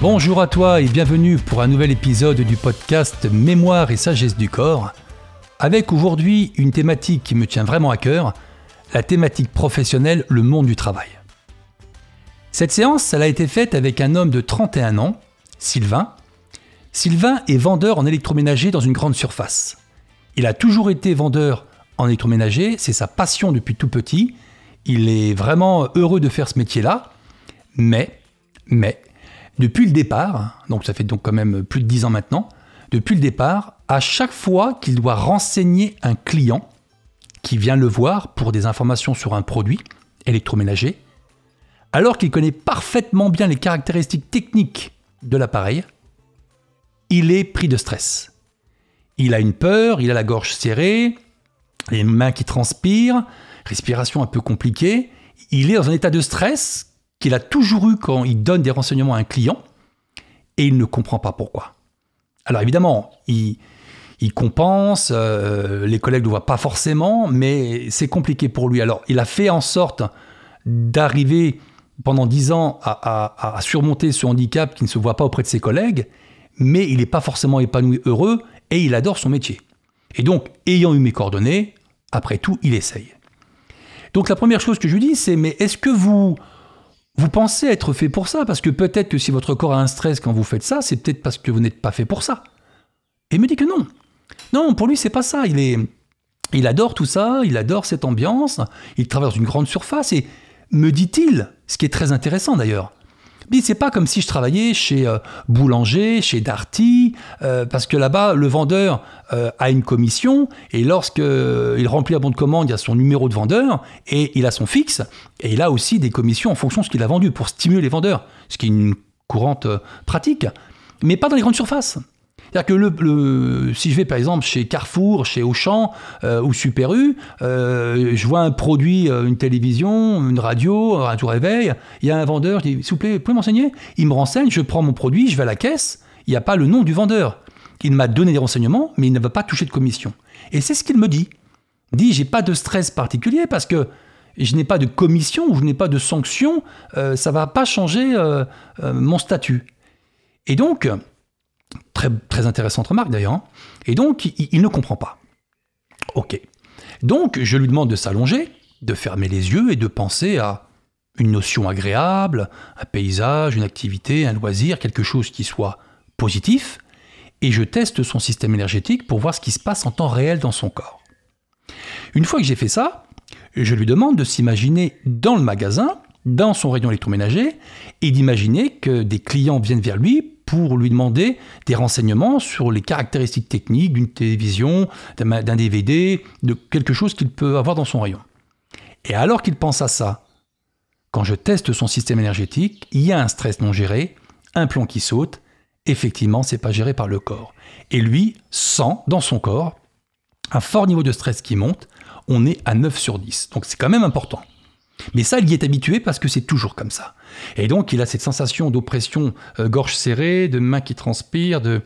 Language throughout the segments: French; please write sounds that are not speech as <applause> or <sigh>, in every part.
Bonjour à toi et bienvenue pour un nouvel épisode du podcast Mémoire et sagesse du corps, avec aujourd'hui une thématique qui me tient vraiment à cœur, la thématique professionnelle, le monde du travail. Cette séance, elle a été faite avec un homme de 31 ans, Sylvain. Sylvain est vendeur en électroménager dans une grande surface. Il a toujours été vendeur en électroménager, c'est sa passion depuis tout petit. Il est vraiment heureux de faire ce métier-là, mais, mais, depuis le départ, donc ça fait donc quand même plus de 10 ans maintenant, depuis le départ, à chaque fois qu'il doit renseigner un client qui vient le voir pour des informations sur un produit électroménager, alors qu'il connaît parfaitement bien les caractéristiques techniques de l'appareil, il est pris de stress. Il a une peur, il a la gorge serrée, les mains qui transpirent, respiration un peu compliquée. Il est dans un état de stress qu'il a toujours eu quand il donne des renseignements à un client, et il ne comprend pas pourquoi. Alors évidemment, il, compense, euh, les collègues ne le voient pas forcément, mais c'est compliqué pour lui. Alors il a fait en sorte d'arriver pendant dix ans à, surmonter ce handicap qui ne se voit pas auprès de ses collègues, mais il n'est pas forcément épanoui, heureux, et il adore son métier. Et donc, ayant eu mes coordonnées, après tout, il essaye. Donc la première chose que je lui dis, c'est mais est-ce que vous vous pensez être fait pour ça, parce que peut-être que si votre corps a un stress quand vous faites ça, c'est peut-être parce que vous n'êtes pas fait pour ça. Et il me dit que non. Non, pour lui, c'est pas ça. Il est, il adore tout ça, il adore cette ambiance, il travaille dans une grande surface, et me dit-il, ce qui est très intéressant d'ailleurs, mais c'est pas comme si je travaillais chez euh, Boulanger, chez Darty, euh, parce que là-bas, le vendeur euh, a une commission, et lorsqu'il remplit un bon de commande, il y a son numéro de vendeur, et il a son fixe, et il a aussi des commissions en fonction de ce qu'il a vendu, pour stimuler les vendeurs, ce qui est une courante pratique, mais pas dans les grandes surfaces. C'est-à-dire que si je vais par exemple chez Carrefour, chez Auchan euh, ou Super U, euh, je vois un produit, euh, une télévision, une radio, un tout réveil, il y a un vendeur, je dis s'il vous plaît, vous pouvez m'enseigner? Il me renseigne, je prends mon produit, je vais à la caisse, il n'y a pas le nom du vendeur. Il m'a donné des renseignements, mais il ne va pas toucher de commission. Et c'est ce qu'il me dit. Il dit j'ai pas de stress particulier parce que je n'ai pas de commission ou je n'ai pas de sanction, ça ça va pas changer mon statut. Et donc, Très, intéressante remarque d'ailleurs. Hein. Et donc, il, ne comprend pas. Ok. Donc, je lui demande de s'allonger, de fermer les yeux et de penser à une notion agréable, un paysage, une activité, un loisir, quelque chose qui soit positif, et je teste son système énergétique pour voir ce qui se passe en temps réel dans son corps. Une fois que j'ai fait ça, je lui demande de s'imaginer dans le magasin, dans son rayon électroménager, et d'imaginer que des clients viennent vers lui pour lui demander des renseignements sur les caractéristiques techniques d'une télévision, d'un DVD, de quelque chose qu'il peut avoir dans son rayon. Et alors qu'il pense à ça, quand je teste son système énergétique, il y a un stress non géré, un plomb qui saute, effectivement, c'est pas géré par le corps. Et lui sent dans son corps un fort niveau de stress qui monte, on est à 9 sur 10. Donc c'est quand même important. Mais ça, il y est habitué parce que c'est toujours comme ça. Et donc, il a cette sensation d'oppression, euh, gorge serrée, de mains qui transpirent, de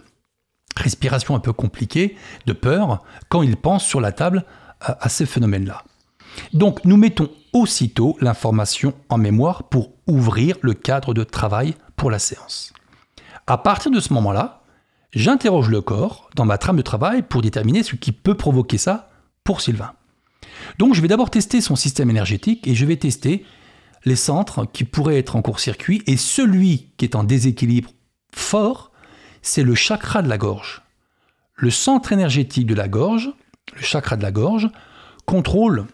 respiration un peu compliquée, de peur, quand il pense sur la table à, ces phénomènes-là. Donc, nous mettons aussitôt l'information en mémoire pour ouvrir le cadre de travail pour la séance. À partir de ce moment-là, j'interroge le corps dans ma trame de travail pour déterminer ce qui peut provoquer ça pour Sylvain. Donc je vais d'abord tester son système énergétique et je vais tester les centres qui pourraient être en court-circuit et celui qui est en déséquilibre fort, c'est le chakra de la gorge. Le centre énergétique de la gorge, le chakra de la gorge, contrôle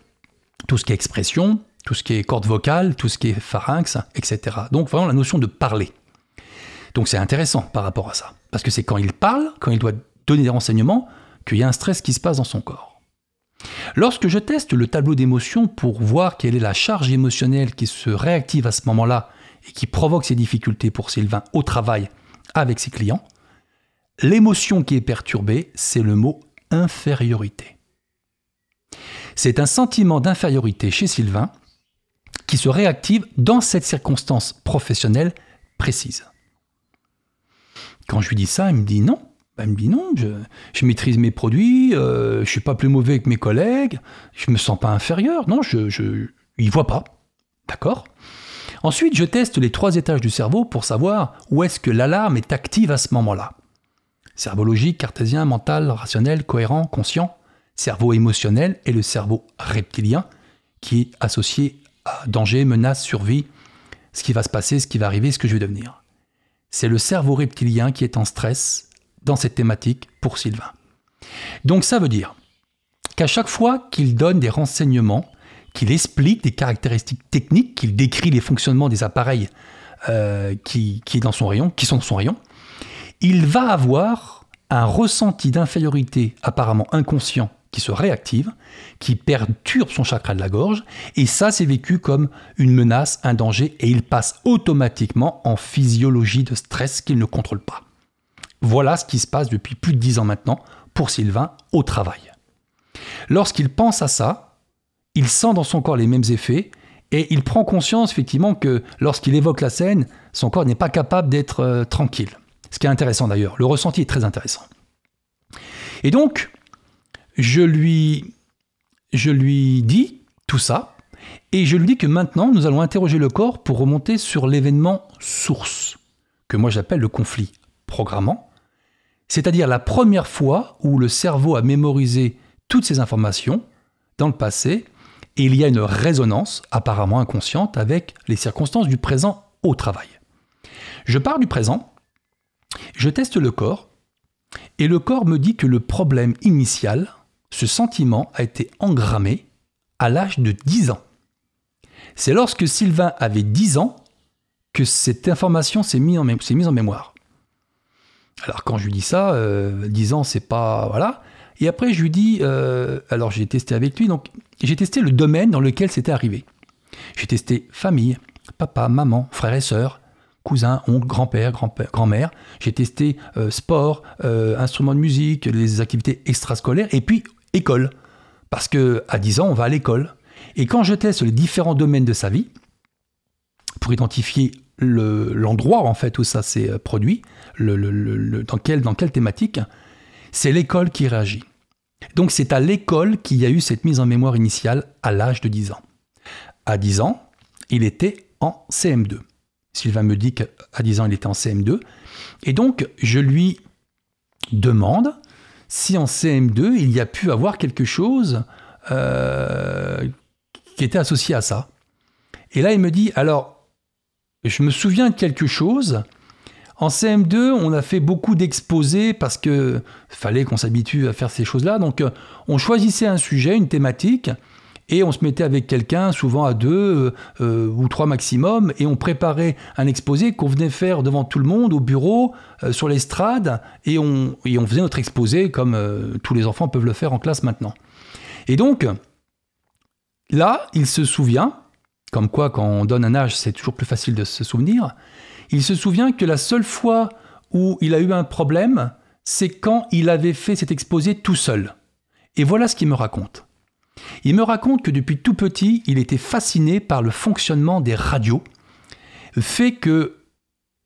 tout ce qui est expression, tout ce qui est corde vocale, tout ce qui est pharynx, etc. Donc vraiment la notion de parler. Donc c'est intéressant par rapport à ça. Parce que c'est quand il parle, quand il doit donner des renseignements, qu'il y a un stress qui se passe dans son corps. Lorsque je teste le tableau d'émotions pour voir quelle est la charge émotionnelle qui se réactive à ce moment-là et qui provoque ces difficultés pour Sylvain au travail avec ses clients, l'émotion qui est perturbée, c'est le mot infériorité. C'est un sentiment d'infériorité chez Sylvain qui se réactive dans cette circonstance professionnelle précise. Quand je lui dis ça, il me dit non, elle me dit non, je, maîtrise mes produits, euh, je suis pas plus mauvais que mes collègues, je me sens pas inférieur. Non, je, je il voit pas. D'accord? Ensuite, je teste les trois étages du cerveau pour savoir où est-ce que l'alarme est active à ce moment-là. Cerveau logique, cartésien, mental, rationnel, cohérent, conscient. Cerveau émotionnel et le cerveau reptilien qui est associé à danger, menace, survie, ce qui va se passer, ce qui va arriver, ce que je vais devenir. C'est le cerveau reptilien qui est en stress dans cette thématique pour Sylvain. Donc ça veut dire qu'à chaque fois qu'il donne des renseignements, qu'il explique des caractéristiques techniques, qu'il décrit les fonctionnements des appareils euh, qui, dans son rayon, qui sont dans son rayon, il va avoir un ressenti d'infériorité apparemment inconscient qui se réactive, qui perturbe son chakra de la gorge, et ça c'est vécu comme une menace, un danger, et il passe automatiquement en physiologie de stress qu'il ne contrôle pas. Voilà ce qui se passe depuis plus de dix ans maintenant pour Sylvain au travail. Lorsqu'il pense à ça, il sent dans son corps les mêmes effets, et il prend conscience effectivement que lorsqu'il évoque la scène, son corps n'est pas capable d'être euh, tranquille. Ce qui est intéressant d'ailleurs, le ressenti est très intéressant. Et donc, je lui, je lui dis tout ça, et je lui dis que maintenant, nous allons interroger le corps pour remonter sur l'événement source, que moi j'appelle le conflit programmant, c'est-à-dire la première fois où le cerveau a mémorisé toutes ces informations dans le passé, et il y a une résonance apparemment inconsciente avec les circonstances du présent au travail. Je pars du présent, je teste le corps, et le corps me dit que le problème initial, ce sentiment a été engrammé à l'âge de 10 ans. C'est lorsque Sylvain avait 10 ans que cette information s'est mise en, en, mémoire. Alors quand je lui dis ça, 10 euh, ans c'est pas... Voilà. Et après je lui dis, euh, alors j'ai testé avec lui, donc j'ai testé le domaine dans lequel c'était arrivé. J'ai testé famille, papa, maman, frères et sœurs, cousins, oncles, grand-père, grand-mère. J'ai testé euh, sport, instruments de musique, les activités extrascolaires, et puis école. Parce que à 10 ans, on va à l'école. Et quand je teste les différents domaines de sa vie, pour identifier l'endroit en fait où ça s'est euh, produit, dans, quelle, dans quelle thématique, c'est l'école qui réagit. Donc c'est à l'école qu'il y a eu cette mise en mémoire initiale à l'âge de 10 ans. À 10 ans, il était en CM2. Sylvain me dit qu'à 10 ans, il était en CM2. Et donc, je lui demande si en CM2, il y a pu avoir quelque chose euh, qui était associé à ça. Et là, il me dit, alors, je me souviens de quelque chose. En CM2, on a fait beaucoup d'exposés parce que fallait qu'on s'habitue à faire ces choses-là. Donc, euh, on choisissait un sujet, une thématique, et on se mettait avec quelqu'un, souvent à deux euh, ou trois maximum, et on préparait un exposé qu'on venait faire devant tout le monde, au bureau, euh, sur l'estrade, et on, on faisait notre exposé comme euh, tous les enfants peuvent le faire en classe maintenant. Et donc, là, il se souvient, comme quoi quand on donne un âge, c'est toujours plus facile de se souvenir, il se souvient que la seule fois où il a eu un problème, c'est quand il avait fait cet exposé tout seul. Et voilà ce qu'il me raconte. Il me raconte que depuis tout petit, il était fasciné par le fonctionnement des radios, fait que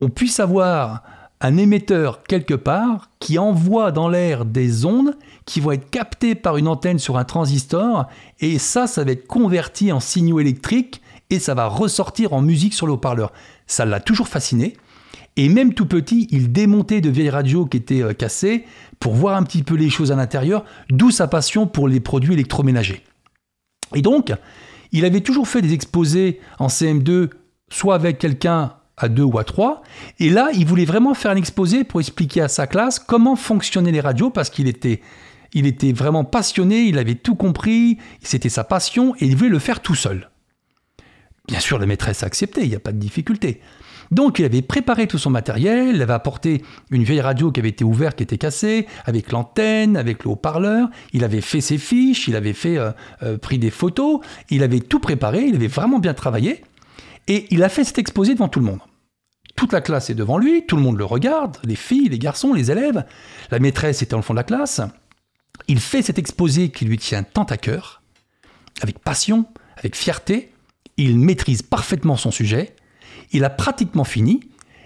on puisse avoir un émetteur quelque part qui envoie dans l'air des ondes qui vont être captées par une antenne sur un transistor et ça, ça va être converti en signaux électriques et ça va ressortir en musique sur le haut-parleur. Ça l'a toujours fasciné. Et même tout petit, il démontait de vieilles radios qui étaient euh, cassées pour voir un petit peu les choses à l'intérieur, d'où sa passion pour les produits électroménagers. Et donc, il avait toujours fait des exposés en CM2, soit avec quelqu'un à deux ou à trois, et là, il voulait vraiment faire un exposé pour expliquer à sa classe comment fonctionnaient les radios, parce qu'il était, il était vraiment passionné, il avait tout compris, c'était sa passion, et il voulait le faire tout seul. Bien sûr, la maîtresse a accepté, il n'y a pas de difficulté. Donc il avait préparé tout son matériel, il avait apporté une vieille radio qui avait été ouverte, qui était cassée, avec l'antenne, avec le haut-parleur, il avait fait ses fiches, il avait fait, euh, euh, pris des photos, il avait tout préparé, il avait vraiment bien travaillé, et il a fait cet exposé devant tout le monde. Toute la classe est devant lui, tout le monde le regarde, les filles, les garçons, les élèves, la maîtresse était dans le fond de la classe. Il fait cet exposé qui lui tient tant à cœur, avec passion, avec fierté, il maîtrise parfaitement son sujet, il a pratiquement fini,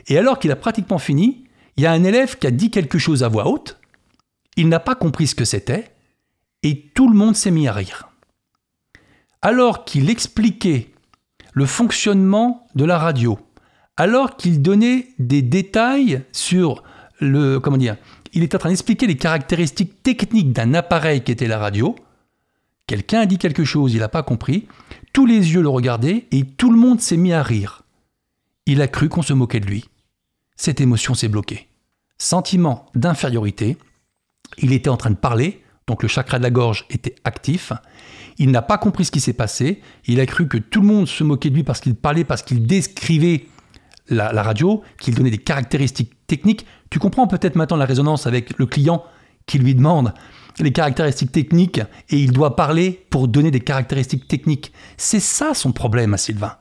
et alors qu'il a pratiquement fini, il y a un élève qui a dit quelque chose à voix haute, il n'a pas compris ce que c'était, et tout le monde s'est mis à rire. Alors qu'il expliquait le fonctionnement de la radio, alors qu'il donnait des détails sur le. Comment dire Il était en train d'expliquer les caractéristiques techniques d'un appareil qui était la radio. Quelqu'un a dit quelque chose, il n'a pas compris. Tous les yeux le regardaient et tout le monde s'est mis à rire. Il a cru qu'on se moquait de lui. Cette émotion s'est bloquée. Sentiment d'infériorité. Il était en train de parler, donc le chakra de la gorge était actif. Il n'a pas compris ce qui s'est passé. Il a cru que tout le monde se moquait de lui parce qu'il parlait, parce qu'il décrivait la, radio, qu'il donnait des caractéristiques techniques. Tu comprends peut-être maintenant la résonance avec le client qui lui demande les caractéristiques techniques et il doit parler pour donner des caractéristiques techniques. C'est ça son problème à Sylvain.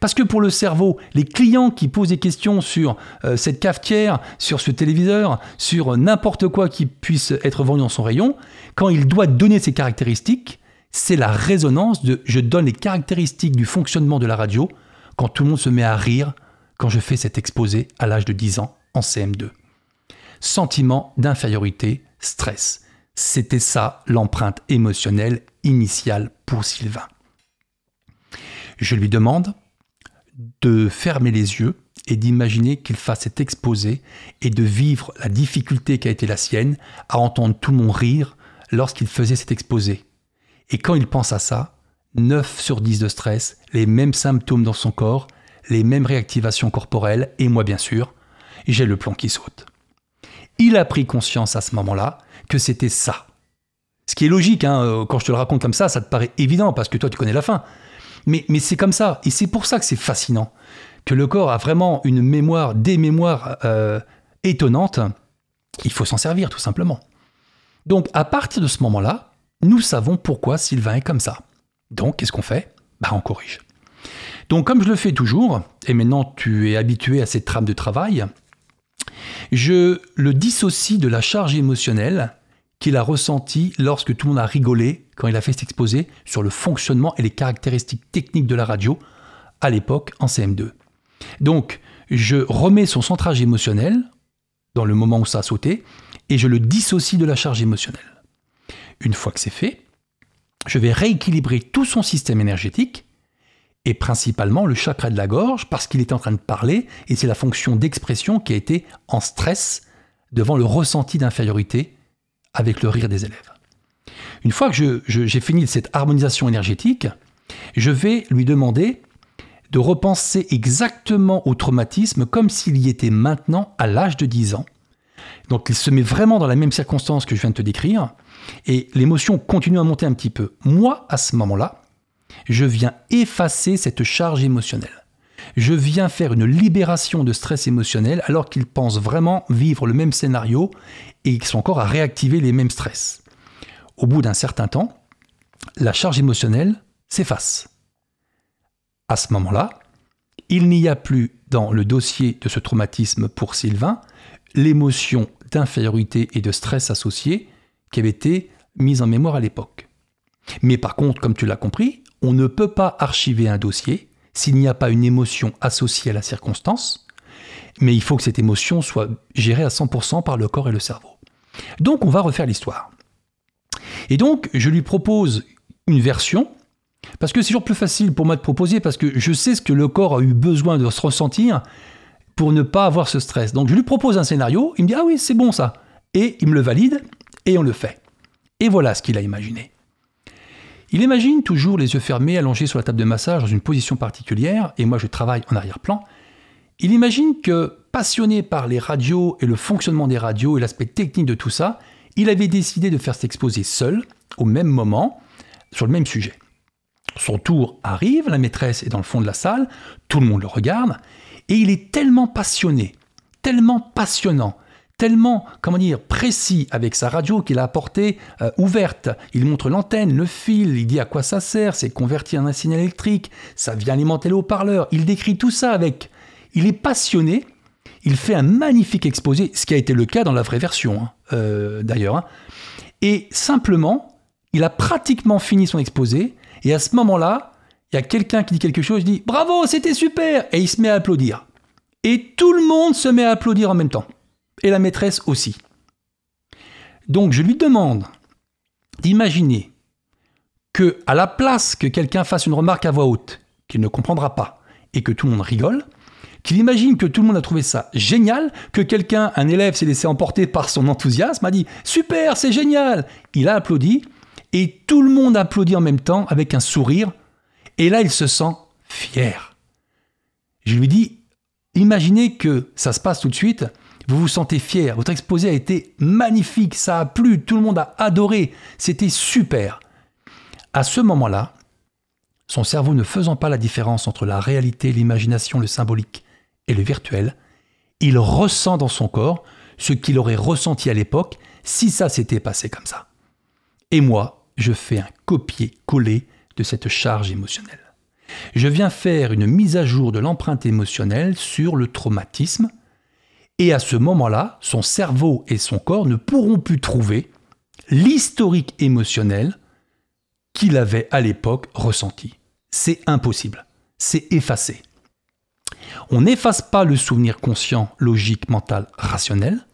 Parce que pour le cerveau, les clients qui posent des questions sur euh, cette cafetière, sur ce téléviseur, sur n'importe quoi qui puisse être vendu dans son rayon, quand il doit donner ces caractéristiques, c'est la résonance de je donne les caractéristiques du fonctionnement de la radio quand tout le monde se met à rire quand je fais cet exposé à l'âge de 10 ans en CM2. Sentiment d'infériorité, stress. C'était ça l'empreinte émotionnelle initiale pour Sylvain. Je lui demande de fermer les yeux et d'imaginer qu'il fasse cet exposé et de vivre la difficulté qui a été la sienne à entendre tout monde rire lorsqu'il faisait cet exposé. Et quand il pense à ça, 9 sur 10 de stress, les mêmes symptômes dans son corps, les mêmes réactivations corporelles, et moi bien sûr, j'ai le plomb qui saute. Il a pris conscience à ce moment-là que c'était ça. Ce qui est logique, hein, euh, quand je te le raconte comme ça, ça te paraît évident parce que toi tu connais la fin. Mais, c'est comme ça, et c'est pour ça que c'est fascinant, que le corps a vraiment une mémoire, des mémoires euh, étonnantes. Il faut s'en servir tout simplement. Donc à partir de ce moment-là, nous savons pourquoi Sylvain est comme ça. Donc, qu'est-ce qu'on fait? Bah, on corrige. Donc, comme je le fais toujours, et maintenant tu es habitué à cette trame de travail, je le dissocie de la charge émotionnelle qu'il a ressentie lorsque tout le monde a rigolé quand il a fait cet exposé sur le fonctionnement et les caractéristiques techniques de la radio à l'époque en CM2. Donc, je remets son centrage émotionnel dans le moment où ça a sauté et je le dissocie de la charge émotionnelle. Une fois que c'est fait, je vais rééquilibrer tout son système énergétique et principalement le chakra de la gorge parce qu'il est en train de parler et c'est la fonction d'expression qui a été en stress devant le ressenti d'infériorité avec le rire des élèves. Une fois que j'ai fini cette harmonisation énergétique, je vais lui demander de repenser exactement au traumatisme comme s'il y était maintenant à l'âge de 10 ans. Donc il se met vraiment dans la même circonstance que je viens de te décrire, et l'émotion continue à monter un petit peu. Moi, à ce moment-là, je viens effacer cette charge émotionnelle. Je viens faire une libération de stress émotionnel alors qu'ils pensent vraiment vivre le même scénario et qu'ils sont encore à réactiver les mêmes stress. Au bout d'un certain temps, la charge émotionnelle s'efface. À ce moment-là, il n'y a plus dans le dossier de ce traumatisme pour Sylvain l'émotion d'infériorité et de stress associée qui avait été mise en mémoire à l'époque. Mais par contre, comme tu l'as compris, on ne peut pas archiver un dossier s'il n'y a pas une émotion associée à la circonstance, mais il faut que cette émotion soit gérée à 100% par le corps et le cerveau. Donc on va refaire l'histoire. Et donc je lui propose une version, parce que c'est toujours plus facile pour moi de proposer, parce que je sais ce que le corps a eu besoin de se ressentir pour ne pas avoir ce stress. Donc je lui propose un scénario, il me dit ah oui c'est bon ça, et il me le valide, et on le fait. Et voilà ce qu'il a imaginé. Il imagine toujours les yeux fermés, allongés sur la table de massage dans une position particulière, et moi je travaille en arrière-plan. Il imagine que, passionné par les radios et le fonctionnement des radios et l'aspect technique de tout ça, il avait décidé de faire s'exposer seul, au même moment, sur le même sujet. Son tour arrive, la maîtresse est dans le fond de la salle, tout le monde le regarde, et il est tellement passionné, tellement passionnant, tellement, comment dire, précis avec sa radio qu'il a apportée euh, ouverte. Il montre l'antenne, le fil, il dit à quoi ça sert, c'est converti en un signal électrique, ça vient alimenter le haut-parleur. Il décrit tout ça avec. Il est passionné, il fait un magnifique exposé, ce qui a été le cas dans la vraie version, hein, euh, d'ailleurs. Hein. Et simplement, il a pratiquement fini son exposé, et à ce moment-là, il y a quelqu'un qui dit quelque chose, dit Bravo, c'était super Et il se met à applaudir. Et tout le monde se met à applaudir en même temps et la maîtresse aussi. Donc je lui demande d'imaginer que à la place que quelqu'un fasse une remarque à voix haute, qu'il ne comprendra pas et que tout le monde rigole, qu'il imagine que tout le monde a trouvé ça génial, que quelqu'un, un élève s'est laissé emporter par son enthousiasme, a dit super, c'est génial. Il a applaudi et tout le monde applaudit en même temps avec un sourire et là il se sent fier. Je lui dis imaginez que ça se passe tout de suite, vous vous sentez fier, votre exposé a été magnifique, ça a plu, tout le monde a adoré, c'était super. À ce moment-là, son cerveau ne faisant pas la différence entre la réalité, l'imagination, le symbolique et le virtuel, il ressent dans son corps ce qu'il aurait ressenti à l'époque si ça s'était passé comme ça. Et moi, je fais un copier-coller de cette charge émotionnelle. Je viens faire une mise à jour de l'empreinte émotionnelle sur le traumatisme, et à ce moment-là, son cerveau et son corps ne pourront plus trouver l'historique émotionnel qu'il avait à l'époque ressenti. C'est impossible. C'est effacé. On n'efface pas le souvenir conscient, logique, mental, rationnel.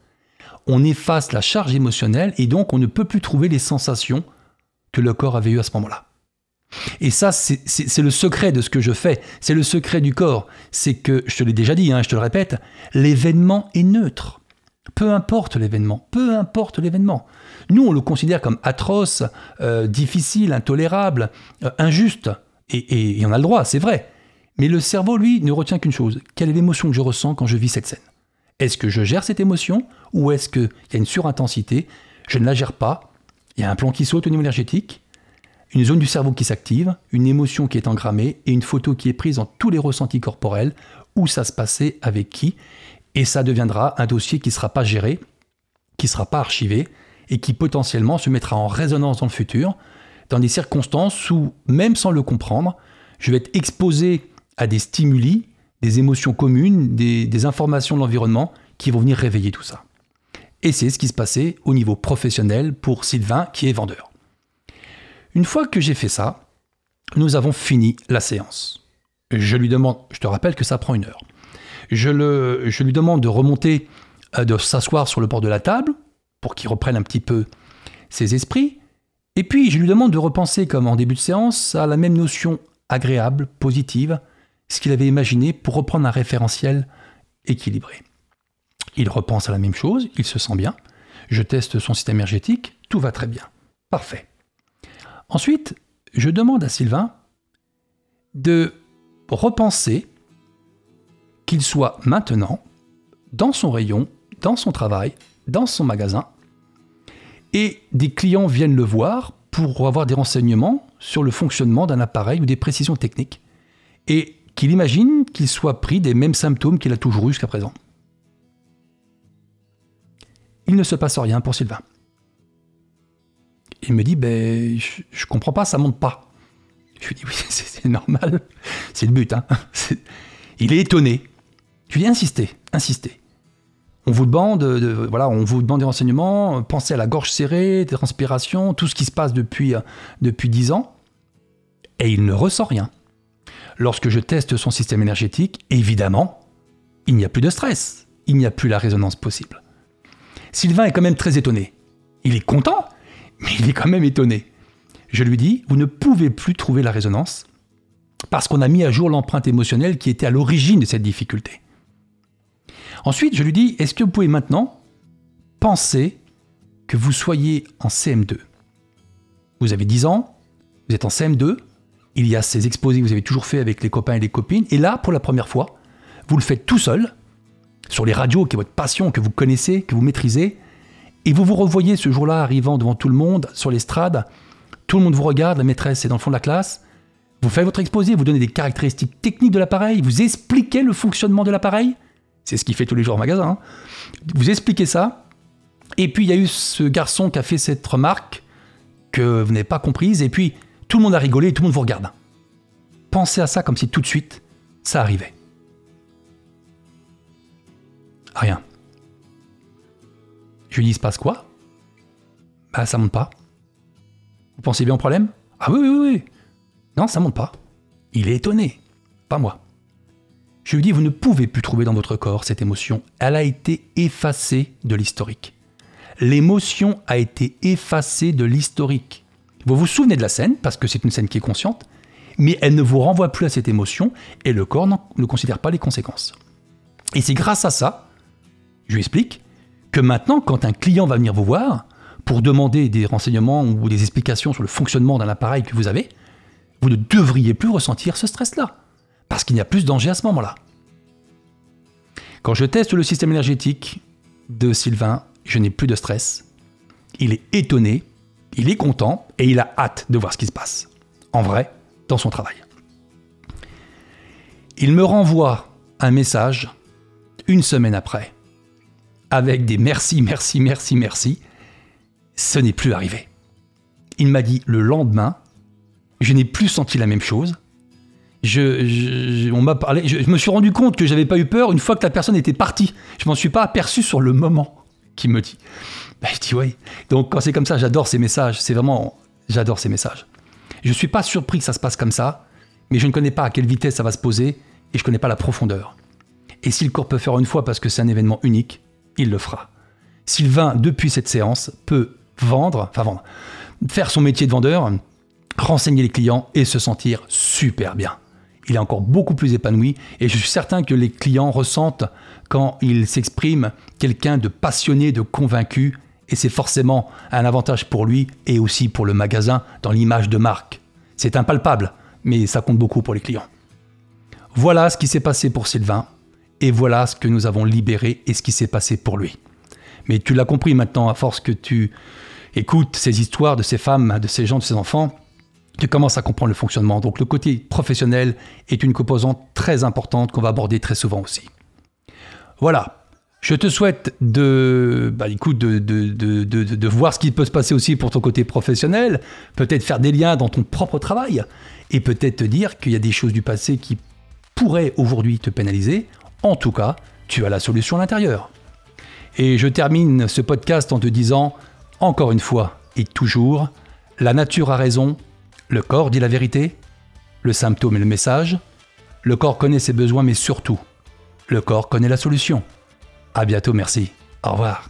On efface la charge émotionnelle et donc on ne peut plus trouver les sensations que le corps avait eues à ce moment-là. Et ça, c'est le secret de ce que je fais. C'est le secret du corps. C'est que, je te l'ai déjà dit, hein, je te le répète, l'événement est neutre. Peu importe l'événement, peu importe l'événement. Nous, on le considère comme atroce, euh, difficile, intolérable, euh, injuste. Et, et on a le droit, c'est vrai. Mais le cerveau, lui, ne retient qu'une chose. Quelle est l'émotion que je ressens quand je vis cette scène? Est-ce que je gère cette émotion ou est-ce qu'il y a une surintensité? Je ne la gère pas. Il y a un plan qui saute au niveau énergétique une zone du cerveau qui s'active, une émotion qui est engrammée et une photo qui est prise dans tous les ressentis corporels, où ça se passait, avec qui, et ça deviendra un dossier qui ne sera pas géré, qui ne sera pas archivé, et qui potentiellement se mettra en résonance dans le futur, dans des circonstances où, même sans le comprendre, je vais être exposé à des stimuli, des émotions communes, des, des informations de l'environnement qui vont venir réveiller tout ça. Et c'est ce qui se passait au niveau professionnel pour Sylvain qui est vendeur. Une fois que j'ai fait ça, nous avons fini la séance. Je lui demande, je te rappelle que ça prend une heure. Je, lui demande de remonter, euh, de s'asseoir sur le bord de la table pour qu'il reprenne un petit peu ses esprits. Et puis je lui demande de repenser, comme en début de séance, à la même notion agréable, positive, ce qu'il avait imaginé pour reprendre un référentiel équilibré. Il repense à la même chose, il se sent bien. Je teste son système énergétique, tout va très bien. Parfait. Ensuite, je demande à Sylvain de repenser qu'il soit maintenant dans son rayon, dans son travail, dans son magasin, et des clients viennent le voir pour avoir des renseignements sur le fonctionnement d'un appareil ou des précisions techniques, et qu'il imagine qu'il soit pris des mêmes symptômes qu'il a toujours eu jusqu'à présent. Il ne se passe rien pour Sylvain. Il me dit, ben, je, je comprends pas, ça monte pas. Je lui dis, oui, <laughs> c'est normal, c'est le but. Hein. <laughs> Il est étonné. Je lui dis, insistez, insistez. On vous demande, de, voilà, on vous demande des renseignements, pensez à la gorge serrée, des transpirations, tout ce qui se passe depuis, euh, depuis 10 ans. Et il ne ressent rien. Lorsque je teste son système énergétique, évidemment, il n'y a plus de stress, il n'y a plus la résonance possible. Sylvain est quand même très étonné. Il est content, mais il est quand même étonné. Je lui dis, vous ne pouvez plus trouver la résonance parce qu'on a mis à jour l'empreinte émotionnelle qui était à l'origine de cette difficulté. Ensuite, je lui dis, est-ce que vous pouvez maintenant penser que vous soyez en CM2 Vous avez 10 ans, vous êtes en CM2, il y a ces exposés que vous avez toujours fait avec les copains et les copines, et là, pour la première fois, vous le faites tout seul, sur les radios qui est votre passion, que vous connaissez, que vous maîtrisez, et vous vous revoyez ce jour-là arrivant devant tout le monde, sur l'estrade, tout le monde vous regarde, la maîtresse est dans le fond de la classe, vous faites votre exposé, vous donnez des caractéristiques techniques de l'appareil, vous expliquez le fonctionnement de l'appareil, c'est ce qu'il fait tous les jours au magasin, hein. vous expliquez ça, et puis il y a eu ce garçon qui a fait cette remarque que vous n'avez pas comprise, et puis tout le monde a rigolé et tout le monde vous regarde. Pensez à ça comme si tout de suite, ça arrivait. Rien. Lui dis, se passe quoi Bah, ça monte pas. Vous pensez bien au problème? Ah oui, oui, oui. Non, ça monte pas. Il est étonné. Pas moi. Je lui dis, vous ne pouvez plus trouver dans votre corps cette émotion. Elle a été effacée de l'historique. L'émotion a été effacée de l'historique. Vous vous souvenez de la scène, parce que c'est une scène qui est consciente, mais elle ne vous renvoie plus à cette émotion et le corps ne considère pas les conséquences. Et c'est grâce à ça, je lui explique, que maintenant, quand un client va venir vous voir pour demander des renseignements ou des explications sur le fonctionnement d'un appareil que vous avez, vous ne devriez plus ressentir ce stress-là, parce qu'il n'y a plus de danger à ce moment-là. Quand je teste le système énergétique de Sylvain, je n'ai plus de stress. Il est étonné, il est content et il a hâte de voir ce qui se passe. En vrai, dans son travail. Il me renvoie un message une semaine après, avec des merci, merci, merci, merci. Ce n'est plus arrivé. Il m'a dit le lendemain, je n'ai plus senti la même chose. Je, on m'a parlé, je, me suis rendu compte que j'avais pas eu peur une fois que la personne était partie. Je m'en suis pas aperçu sur le moment qu'il me dit. Ben, je dis oui. Donc quand c'est comme ça, j'adore ces messages. C'est vraiment, j'adore ces messages. Je suis pas surpris que ça se passe comme ça, mais je ne connais pas à quelle vitesse ça va se poser et je connais pas la profondeur. Et si le corps peut faire une fois parce que c'est un événement unique, il le fera. Sylvain, depuis cette séance, peut vendre, enfin vendre, faire son métier de vendeur, renseigner les clients et se sentir super bien. Il est encore beaucoup plus épanoui et je suis certain que les clients ressentent quand il s'exprime quelqu'un de passionné, de convaincu et c'est forcément un avantage pour lui et aussi pour le magasin dans l'image de marque. C'est impalpable, mais ça compte beaucoup pour les clients. Voilà ce qui s'est passé pour Sylvain et voilà ce que nous avons libéré et ce qui s'est passé pour lui. Mais tu l'as compris maintenant à force que tu écoutes ces histoires de ces femmes, de ces gens, de ces enfants, tu commences à comprendre le fonctionnement. Donc le côté professionnel est une composante très importante qu'on va aborder très souvent aussi. Voilà. Je te souhaite de, bah, voir ce qui peut se passer aussi pour ton côté professionnel, peut-être faire des liens dans ton propre travail, et peut-être te dire qu'il y a des choses du passé qui pourraient aujourd'hui te pénaliser. En tout cas, tu as la solution à l'intérieur. Et je termine ce podcast en te disant, encore une fois et toujours, la nature a raison, le corps dit la vérité, le symptôme est le message, le corps connaît ses besoins, mais surtout, le corps connaît la solution. À bientôt, merci. Au revoir.